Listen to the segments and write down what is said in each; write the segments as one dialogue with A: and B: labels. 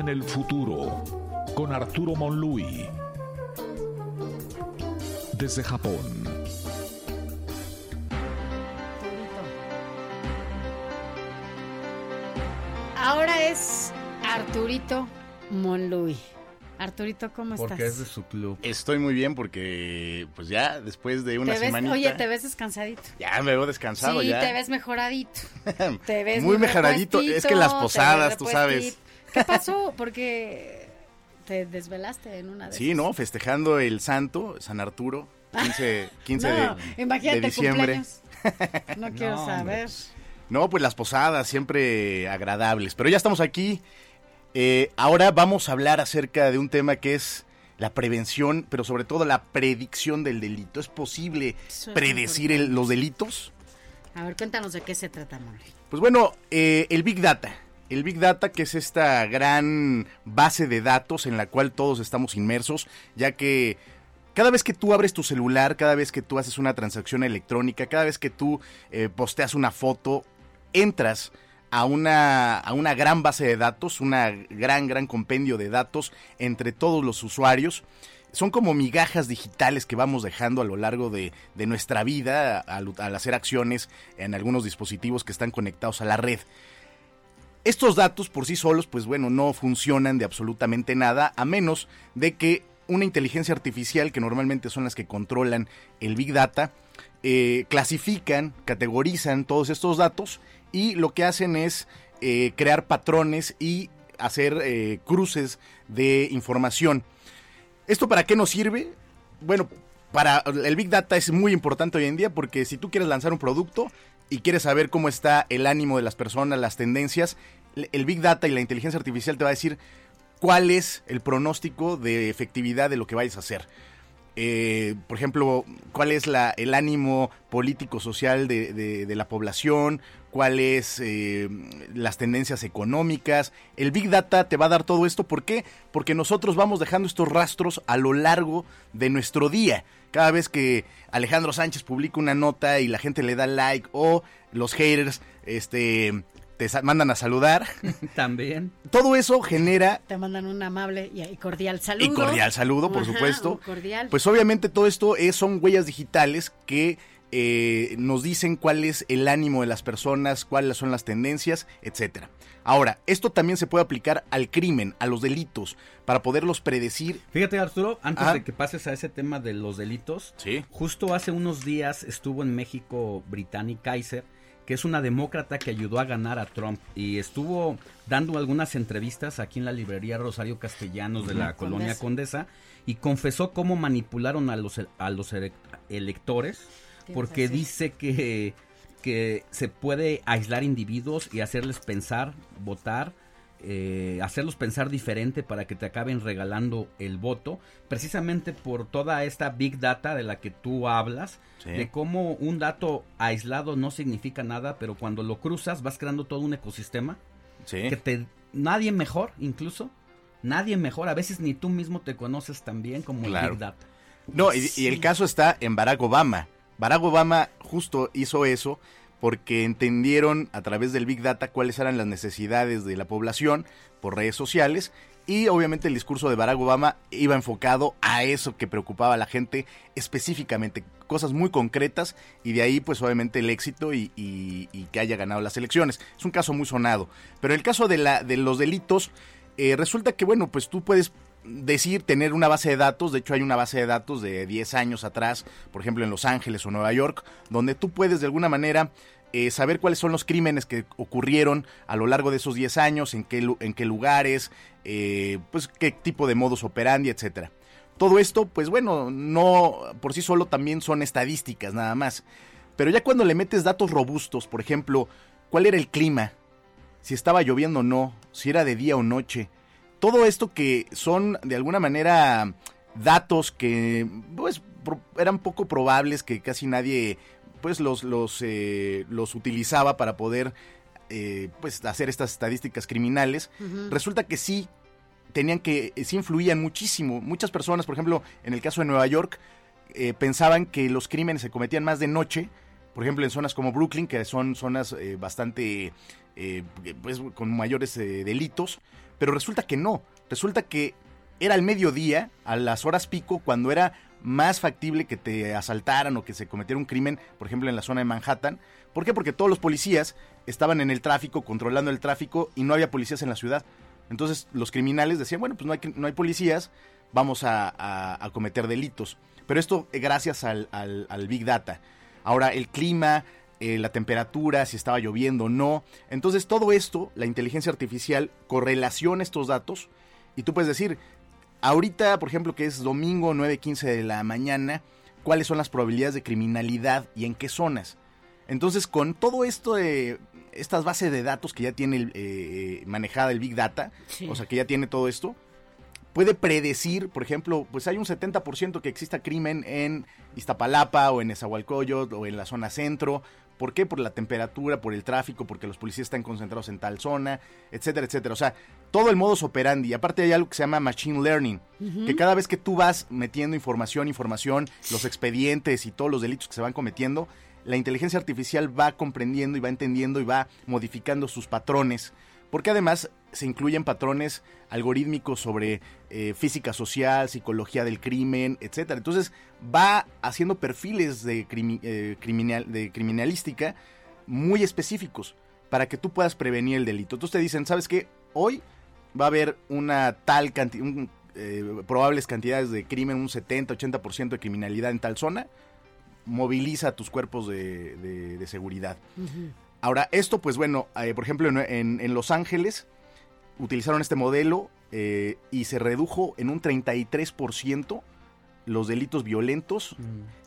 A: En el futuro con Arturo Monlui. Desde Japón.
B: Ahora es Arturito Monluy. Arturito, ¿cómo estás?
C: Porque es de su club.
D: Estoy muy bien porque, pues ya, después de una
B: ¿Te ves-
D: semanita...
B: Oye, te ves descansadito.
D: Ya me veo descansado
B: sí,
D: ya.
B: te ves mejoradito. Te ves
D: Muy mejoradito.
B: repuestito,
D: Es que las posadas, tú sabes.
B: ¿Qué pasó? Porque te desvelaste en una de
D: Sí,
B: esas.
D: ¿no? Festejando el santo, San Arturo, 15, 15
B: No,
D: de,
B: imagínate
D: de
B: el
D: diciembre.
B: cumpleaños. No quiero
C: No,
B: saber.
C: pues,
D: No, pues las posadas siempre agradables. Pero ya estamos aquí. Eh, ahora vamos a hablar acerca de un tema que es la prevención, pero sobre todo la predicción del delito. ¿Es posible
B: es
D: predecir el- los delitos?
B: A ver, cuéntanos de qué se trata, Monluy.
D: Pues bueno, eh, el Big Data. El Big Data, que es esta gran base de datos en la cual todos estamos inmersos, ya que cada vez que tú abres tu celular, cada vez que tú haces una transacción electrónica, cada vez que tú eh, posteas una foto, entras a una, a una gran base de datos, una gran, gran compendio de datos entre todos los usuarios. Son como migajas digitales que vamos dejando a lo largo de, de nuestra vida al, al hacer acciones en algunos dispositivos que están conectados a la red. Estos datos por sí solos, pues bueno, no funcionan de absolutamente nada, a menos de que una inteligencia artificial, que normalmente son las que controlan el Big Data, eh, clasifican, categorizan todos estos datos y lo que hacen es eh, crear patrones y hacer eh, cruces de información. ¿Esto para qué nos sirve? Bueno, para el Big Data es muy importante hoy en día porque si tú quieres lanzar un producto y quieres saber cómo está el ánimo de las personas, las tendencias, el Big Data y la inteligencia artificial te va a decir cuál es el pronóstico de efectividad de lo que vayas a hacer. Eh, por ejemplo, cuál es la, el ánimo político-social de, de- la población, cuáles eh, las tendencias económicas. El Big Data te va a dar todo esto. ¿Por qué? Porque nosotros vamos dejando estos rastros a lo largo de nuestro día. Cada vez que Alejandro Sánchez publica una nota y la gente le da like o los haters este, te mandan a saludar,
C: También.
D: todo eso genera
B: Te mandan un amable y cordial saludo.
D: y cordial saludo, por
B: Ajá,
D: supuesto.
B: cordial.
D: Pues obviamente todo esto es, son huellas digitales que eh, nos dicen cuál es el ánimo de las personas, cuáles son las tendencias, etcétera. Ahora, esto también se puede aplicar al crimen, a los delitos, para poderlos predecir.
C: Fíjate, Arturo, antes
D: Ajá.
C: de que pases a ese tema de los delitos,
D: Sí.
C: justo hace unos días estuvo en México Brittany Kaiser, que es una demócrata que ayudó a ganar a Trump y estuvo dando algunas entrevistas aquí en la librería Rosario Castellanos de la colonia Condesa y confesó cómo manipularon a los, a los ele- electores porque
B: razón.
C: dice que, que se puede aislar individuos y hacerles pensar, votar, eh, hacerlos pensar diferente para que te acaben regalando el voto, precisamente por toda esta big data de la que tú hablas,
D: Sí.
C: de cómo un dato aislado no significa nada, pero cuando lo cruzas vas creando todo un ecosistema
D: Sí.
C: que te nadie mejor, incluso nadie mejor, a veces ni tú mismo te conoces tan bien como el big data.
D: No, y, y el caso está en Barack Obama. Barack Obama justo hizo eso porque entendieron a través del Big Data cuáles eran las necesidades de la población por redes sociales y obviamente el discurso de Barack Obama iba enfocado a eso que preocupaba a la gente específicamente, cosas muy concretas y de ahí pues obviamente el éxito y, que haya ganado las elecciones. Es un caso muy sonado, pero en el caso de, la, de los delitos eh, resulta que bueno pues tú puedes decir tener una base de datos, de hecho hay una base de datos de 10 años atrás, por ejemplo en Los Ángeles o Nueva York, donde tú puedes de alguna manera eh, saber cuáles son los crímenes que ocurrieron a lo largo de esos 10 años, en qué, lugares, eh, pues qué tipo de modus operandi, etcétera. Todo esto, pues bueno, no por sí solo también son estadísticas nada más. Pero ya cuando le metes datos robustos, por ejemplo, cuál era el clima, si estaba lloviendo o no, si era de día o noche, todo esto que son de alguna manera datos que pues eran poco probables que casi nadie pues los los eh, los utilizaba para poder eh, pues hacer estas estadísticas criminales. Resulta que sí tenían que sí influían muchísimo. Muchas personas por ejemplo en el caso de Nueva York eh, pensaban que los crímenes se cometían más de noche por ejemplo en zonas como Brooklyn que son zonas eh, bastante eh, pues con mayores eh, delitos pero resulta que no. Resulta que era al mediodía, a las horas pico, cuando era más factible que te asaltaran o que se cometiera un crimen, por ejemplo en la zona de Manhattan. ¿Por qué? Porque todos los policías estaban en el tráfico, controlando el tráfico y no había policías en la ciudad. Entonces los criminales decían, bueno, pues no hay, no hay policías, vamos a, a- cometer delitos. Pero esto eh, gracias al, al- al Big Data. Ahora, el clima, eh, la temperatura, si estaba lloviendo o no. Entonces todo esto, la inteligencia artificial correlaciona estos datos y tú puedes decir, ahorita, por ejemplo, que es domingo 9.15 de la mañana, cuáles son las probabilidades de criminalidad y en qué zonas. Entonces, con todo esto de estas bases de datos que ya tiene el, eh, manejada el Big Data,
B: Sí.
D: o sea, que ya tiene todo esto, puede predecir, por ejemplo, pues hay un 70% que exista crimen en Iztapalapa o en Esahualcoyot o en la zona centro. ¿Por qué? Por la temperatura, por el tráfico, porque los policías están concentrados en tal zona, etcétera, etcétera. O sea, todo el modus operandi. Aparte hay algo que se llama machine learning, que cada vez que tú vas metiendo información, información, los expedientes y todos los delitos que se van cometiendo, la inteligencia artificial va comprendiendo y va entendiendo y va modificando sus patrones porque además se incluyen patrones algorítmicos sobre eh, física social, psicología del crimen, etcétera. Entonces va haciendo perfiles de, eh, criminal, de criminalística muy específicos para que tú puedas prevenir el delito. Entonces te dicen, ¿sabes qué? Hoy va a haber una tal cantidad, probables cantidades de crimen, un 70, 80% de criminalidad en tal zona. Moviliza tus cuerpos de seguridad. Ahora, esto, pues bueno, eh, por ejemplo, en, en- en Los Ángeles utilizaron este modelo eh, y se redujo en un 33% los delitos violentos,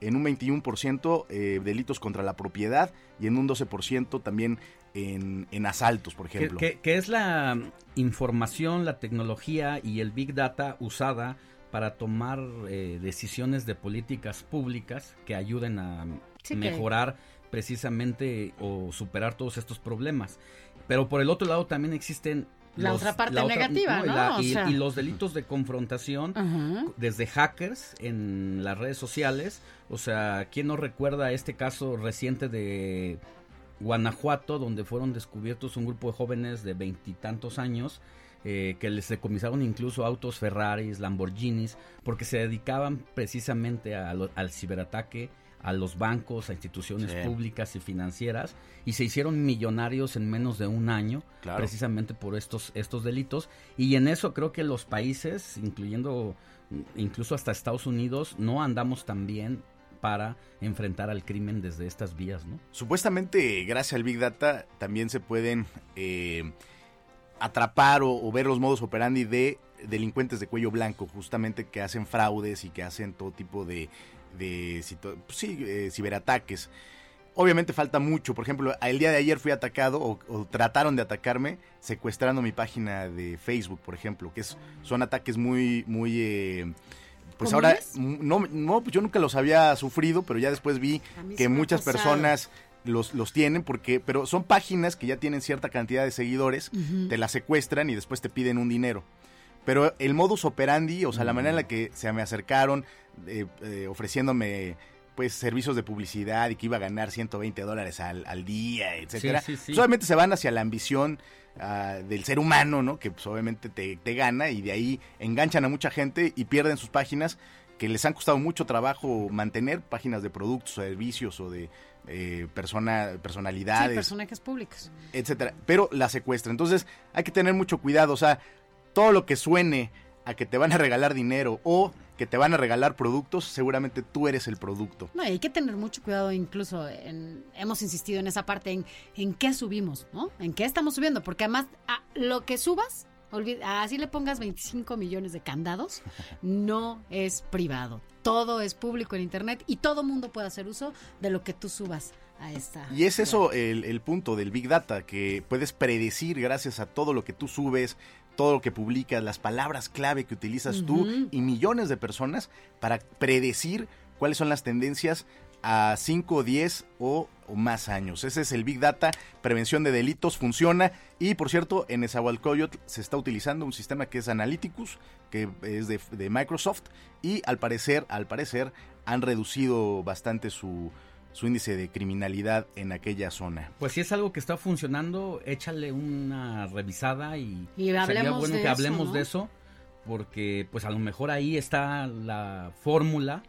D: en un 21% eh, delitos contra la propiedad y en un 12% también en, en asaltos, por
C: que,
D: ejemplo.
C: que- que es la información, la tecnología y el big data usada para tomar eh, decisiones de políticas públicas que ayuden a
B: Sí, que-
C: mejorar precisamente o superar todos estos problemas. Pero por el otro lado también existen
B: La otra parte negativa,
C: y
B: ¿no?
C: la-
B: O
C: y,
B: sea-
C: y los delitos de confrontación desde hackers en las redes sociales. O sea, ¿quién no recuerda este caso reciente de Guanajuato, donde fueron descubiertos un grupo de jóvenes de veintitantos años eh, que les decomisaron incluso autos Ferraris, Lamborghinis, porque se dedicaban precisamente a lo- al ciberataque a los bancos, a instituciones
D: Sí.
C: públicas y financieras, y se hicieron millonarios en menos de un año,
D: Claro.
C: precisamente por estos, estos delitos. Y en eso creo que los países, incluyendo incluso hasta Estados Unidos, no andamos tan bien para enfrentar al crimen desde estas vías, ¿no?
D: Supuestamente, gracias al Big Data, también se pueden eh, atrapar o, o ver los modos operandi de delincuentes de cuello blanco, justamente que hacen fraudes y que hacen todo tipo de, de pues sí, eh, ciberataques. Obviamente falta mucho. Por ejemplo, el día de ayer fui atacado o, o trataron de atacarme secuestrando mi página de Facebook, por ejemplo, que es, son ataques muy, muy... eh, pues ahora, no, no, pues yo nunca los había sufrido, pero ya después vi que muchas personas los, los tienen porque, pero son páginas que ya tienen cierta cantidad de seguidores, te las secuestran y después te piden un dinero. Pero el modus operandi, o sea, la manera en la que se me acercaron eh, eh, ofreciéndome pues servicios de publicidad y que iba a ganar 120 dólares al, al día, etcétera.
C: Sí, sí, sí.
D: Obviamente se van hacia la ambición ah, del ser humano, ¿no? Que pues obviamente te, te gana y de ahí enganchan a mucha gente y pierden sus páginas que les han costado mucho trabajo mantener, páginas de productos, servicios o de eh, persona,
B: Sí,
D: personalidades
B: personajes públicos.
D: etcétera, pero la secuestra. Entonces, hay que tener mucho cuidado, o sea, todo lo que suene a que te van a regalar dinero o que te van a regalar productos, seguramente tú eres el producto.
B: No, hay que tener mucho cuidado, incluso en- hemos insistido en esa parte, en, en qué subimos, ¿no? En qué estamos subiendo, porque además a lo que subas, olvida- así le pongas 25 millones de candados, no es privado. todo es público en Internet y todo mundo puede hacer uso de lo que tú subas a esta.
D: Y es eso el, el punto del Big Data, que puedes predecir gracias a todo lo que tú subes, todo lo que publicas, las palabras clave que utilizas tú y millones de personas para predecir cuáles son las tendencias a 5, 10 o, o más años. Ese es el Big Data, prevención de delitos, funciona. Y por cierto, en Esahualcoyotl se está utilizando un sistema que es Analyticus, que es de, de Microsoft, y al parecer, al parecer, han reducido bastante su, su índice de criminalidad en aquella zona.
C: Pues si es algo que está funcionando, échale una revisada y,
B: Y
C: sería bueno que
B: eso,
C: hablemos
B: ¿no?
C: de eso, porque pues a lo mejor ahí está la fórmula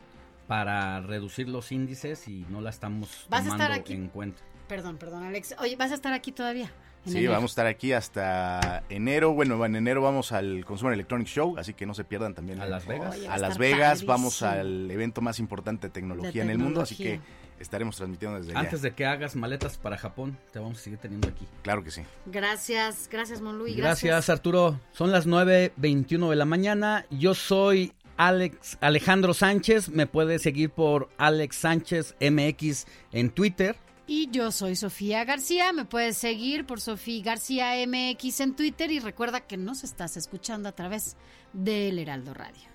C: para reducir los índices y no la estamos
B: Vas a
C: tomando
B: estar aquí.
C: en cuenta.
B: Perdón, perdón, Alex. Oye, ¿vas a estar aquí todavía?
D: Sí,
B: enero.
D: vamos a estar aquí hasta enero. Bueno, en enero vamos al Consumer Electronics Show, así que no se pierdan también.
C: A Las Vegas.
B: Oye,
D: a
B: a
D: Las Vegas, vamos al evento más importante de tecnología
B: De
D: en el mundo, así que. Estaremos transmitiendo desde allá.
C: Antes de que hagas maletas para Japón, te vamos a seguir teniendo aquí.
D: Claro que sí.
B: Gracias, gracias, Monluy.
C: Gracias, Arturo. Son las 9.21 de la mañana. Yo soy Alex Alejandro Sánchez. Me puedes seguir por Alex Sánchez MX en Twitter.
B: Y yo soy Sofía García. Me puedes seguir por Sofía García MX en Twitter. Y recuerda que nos estás escuchando a través del Heraldo Radio.